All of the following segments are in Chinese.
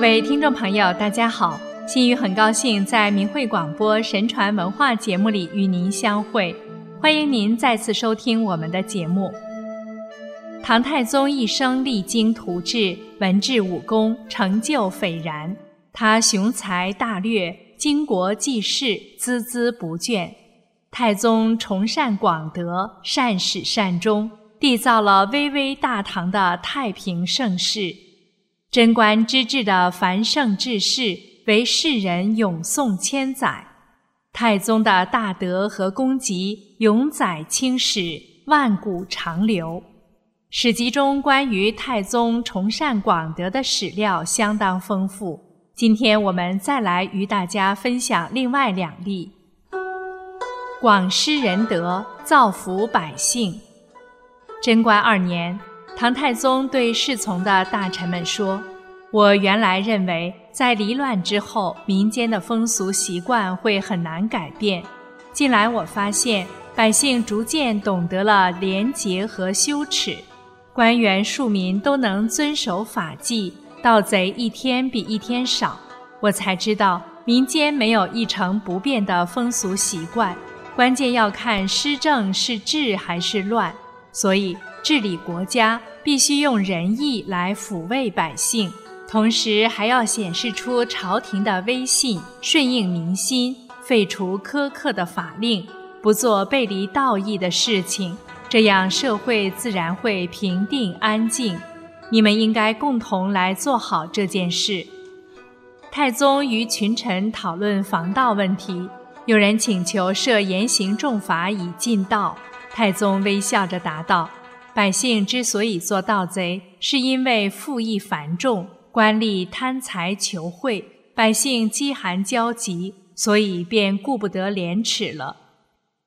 各位听众朋友，大家好！心雨很高兴在明慧广播神传文化节目里与您相会，欢迎您再次收听我们的节目。唐太宗一生励精图治，文治武功成就斐然。他雄才大略，经国济世，孜孜不倦。太宗崇善广德，善始善终，缔造了巍巍大唐的太平盛世。贞观之治的繁盛治世，为世人永颂千载。太宗的大德和功绩，永载青史，万古长流。史籍中关于太宗崇善广德的史料相当丰富。今天我们再来与大家分享另外两例：广施仁德，造福百姓。贞观二年。唐太宗对侍从的大臣们说：“我原来认为，在离乱之后，民间的风俗习惯会很难改变。近来我发现，百姓逐渐懂得了廉洁和羞耻，官员庶民都能遵守法纪，盗贼一天比一天少。我才知道，民间没有一成不变的风俗习惯，关键要看施政是治还是乱。所以。”治理国家必须用仁义来抚慰百姓，同时还要显示出朝廷的威信，顺应民心，废除苛刻的法令，不做背离道义的事情，这样社会自然会平定安静。你们应该共同来做好这件事。太宗与群臣讨论防盗问题，有人请求设严刑重罚以禁盗，太宗微笑着答道。百姓之所以做盗贼，是因为赋役繁重，官吏贪财求贿，百姓饥寒交集，所以便顾不得廉耻了。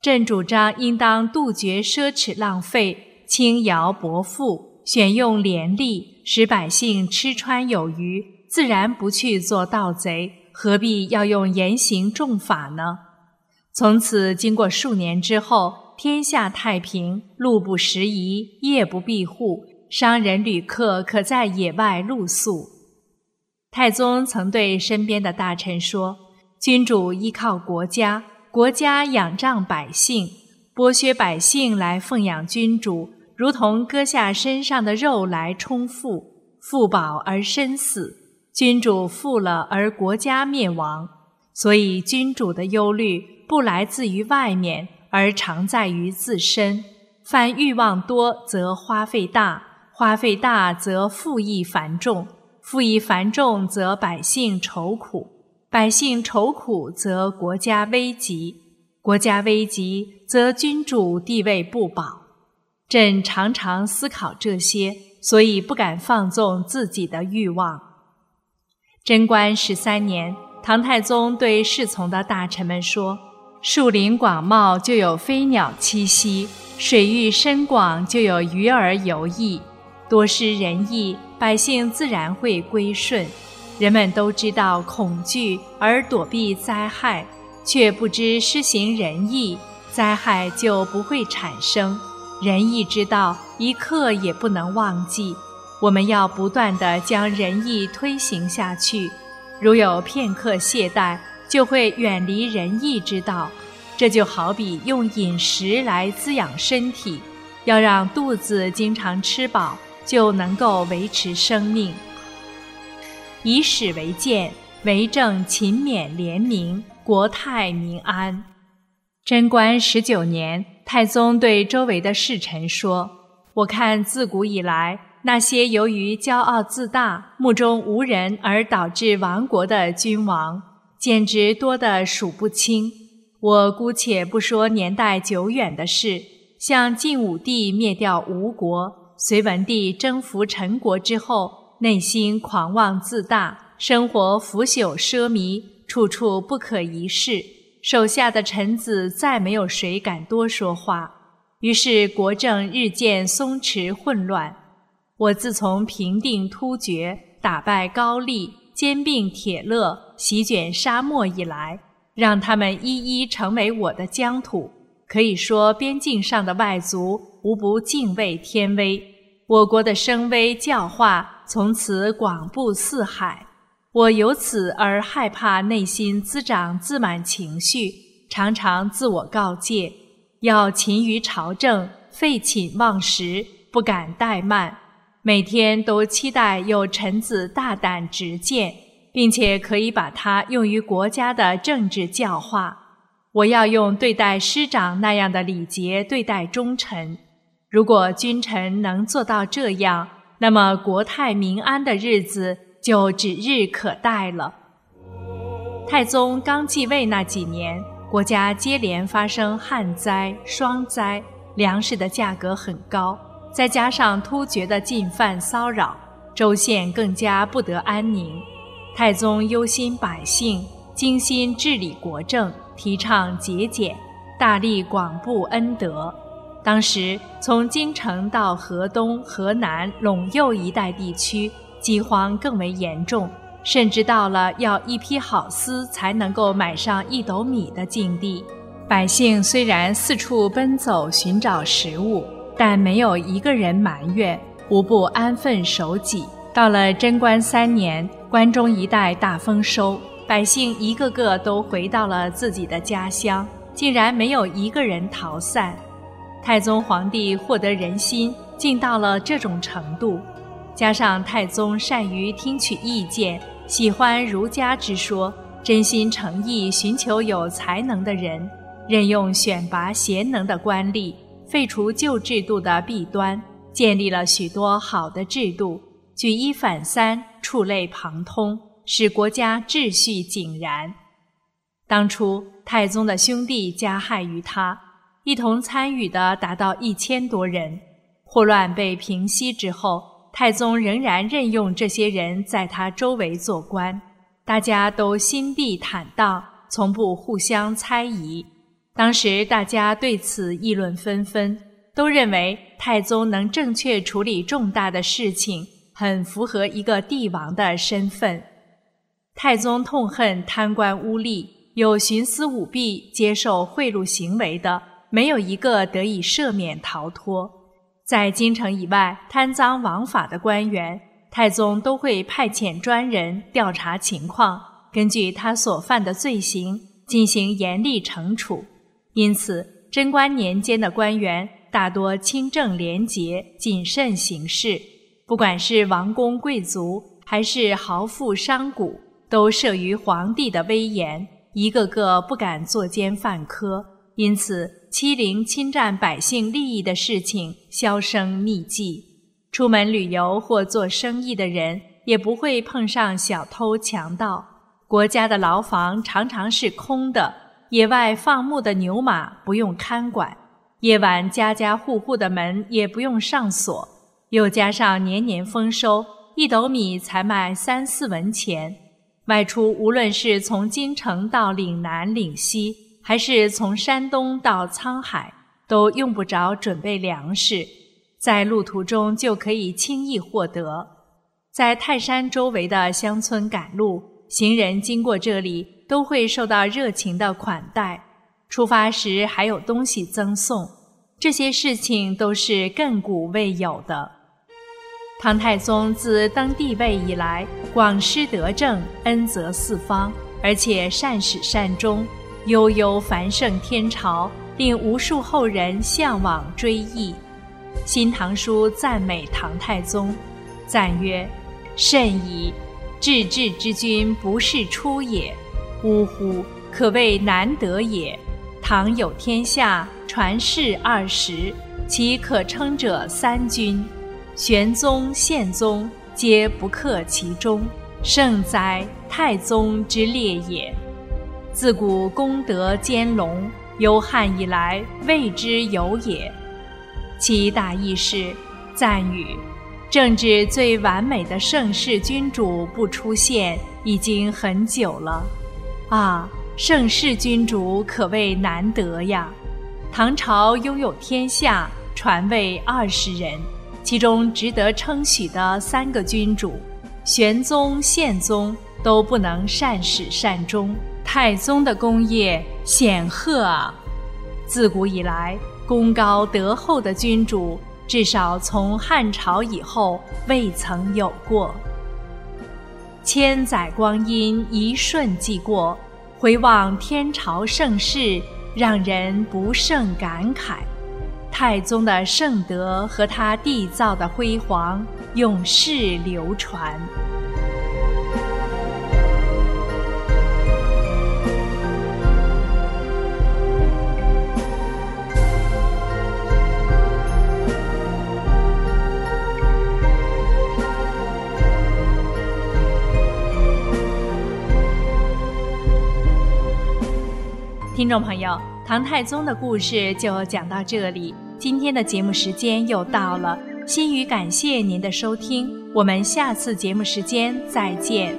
朕主张应当杜绝奢侈浪费，轻徭薄赋，选用廉吏，使百姓吃穿有余，自然不去做盗贼，何必要用严刑重法呢？从此经过数年之后。天下太平，路不拾遗，夜不闭户，商人旅客可在野外露宿。太宗曾对身边的大臣说：“君主依靠国家，国家仰仗百姓，剥削百姓来奉养君主，如同割下身上的肉来充腹，腹饱而身死。君主富了而国家灭亡。所以，君主的忧虑不来自于外面。”而常在于自身，凡欲望多则花费大，花费大则赋役繁重，赋役繁重则百姓愁苦，百姓愁苦则国家危急，国家危急则君主地位不保。朕常常思考这些，所以不敢放纵自己的欲望。贞观十三年，唐太宗对侍从的大臣们说。树林广袤，就有飞鸟栖息；水域深广，就有鱼儿游弋。多施仁义，百姓自然会归顺。人们都知道恐惧而躲避灾害，却不知施行仁义，灾害就不会产生。仁义之道，一刻也不能忘记。我们要不断地将仁义推行下去。如有片刻懈怠，就会远离仁义之道，这就好比用饮食来滋养身体，要让肚子经常吃饱，就能够维持生命。以史为鉴，为政勤勉廉明，国泰民安。贞观十九年，太宗对周围的侍臣说：“我看自古以来，那些由于骄傲自大、目中无人而导致亡国的君王。”简直多得数不清。我姑且不说年代久远的事，像晋武帝灭掉吴国，隋文帝征服陈国之后，内心狂妄自大，生活腐朽奢靡，处处不可一世。手下的臣子再没有谁敢多说话，于是国政日渐松弛混乱。我自从平定突厥，打败高丽。兼并铁勒，席卷沙漠以来，让他们一一成为我的疆土。可以说，边境上的外族无不敬畏天威，我国的声威教化从此广布四海。我由此而害怕内心滋长自满情绪，常常自我告诫，要勤于朝政，废寝忘食，不敢怠慢。每天都期待有臣子大胆直谏，并且可以把它用于国家的政治教化。我要用对待师长那样的礼节对待忠臣。如果君臣能做到这样，那么国泰民安的日子。就指日可待了。太宗刚继位那几年，国家接连发生旱灾、霜灾，粮食的价格很高，再加上突厥的进犯骚扰，州县更加不得安宁。太宗忧心百姓，精心治理国政，提倡节俭，大力广布恩德。当时，从京城到河东、河南、陇右一带地区。饥荒更为严重，甚至到了要一批好丝才能够买上一斗米的境地。百姓虽然四处奔走寻找食物，但没有一个人埋怨，无不安分守己。到了贞观三年，关中一带大丰收，百姓一个个都回到了自己的家乡，竟然没有一个人逃散。太宗皇帝获得人心，竟到了这种程度。加上太宗善于听取意见，喜欢儒家之说，真心诚意寻求有才能的人，任用选拔贤能的官吏，废除旧制度的弊端，建立了许多好的制度，举一反三，触类旁通，使国家秩序井然。当初太宗的兄弟加害于他，一同参与的达到一千多人，祸乱被平息之后。太宗仍然任用这些人在他周围做官，大家都心地坦荡，从不互相猜疑。当时大家对此议论纷纷，都认为太宗能正确处理重大的事情，很符合一个帝王的身份。太宗痛恨贪官污吏，有徇私舞弊、接受贿赂行为的，没有一个得以赦免逃脱。在京城以外贪赃枉法的官员，太宗都会派遣专人调查情况，根据他所犯的罪行进行严厉惩处。因此，贞观年间的官员大多清正廉洁、谨慎行事，不管是王公贵族还是豪富商贾，都慑于皇帝的威严，一个个不敢作奸犯科。因此。欺凌、侵占百姓利益的事情销声匿迹，出门旅游或做生意的人也不会碰上小偷强盗。国家的牢房常常是空的，野外放牧的牛马不用看管，夜晚家家户户的门也不用上锁。又加上年年丰收，一斗米才卖三四文钱，外出无论是从京城到岭南、岭西。还是从山东到沧海，都用不着准备粮食，在路途中就可以轻易获得。在泰山周围的乡村赶路，行人经过这里都会受到热情的款待，出发时还有东西赠送。这些事情都是亘古未有的。唐太宗自登帝位以来，广施德政，恩泽四方，而且善始善终。悠悠繁盛天朝，令无数后人向往追忆。《新唐书》赞美唐太宗，赞曰：“甚矣！治治之君不是出也，呜呼，可谓难得也。唐有天下，传世二十，其可称者三君，玄宗、宪宗皆不克其中，盛哉，太宗之列也。”自古功德兼隆，由汉以来未之有也。其大意是赞语：政治最完美的盛世君主不出现已经很久了。啊，盛世君主可谓难得呀！唐朝拥有天下，传位二十人，其中值得称许的三个君主，玄宗、宪宗都不能善始善终。太宗的功业显赫啊！自古以来，功高德厚的君主，至少从汉朝以后未曾有过。千载光阴一瞬即过，回望天朝盛世，让人不胜感慨。太宗的圣德和他缔造的辉煌，永世流传。听众朋友，唐太宗的故事就讲到这里。今天的节目时间又到了，心语感谢您的收听，我们下次节目时间再见。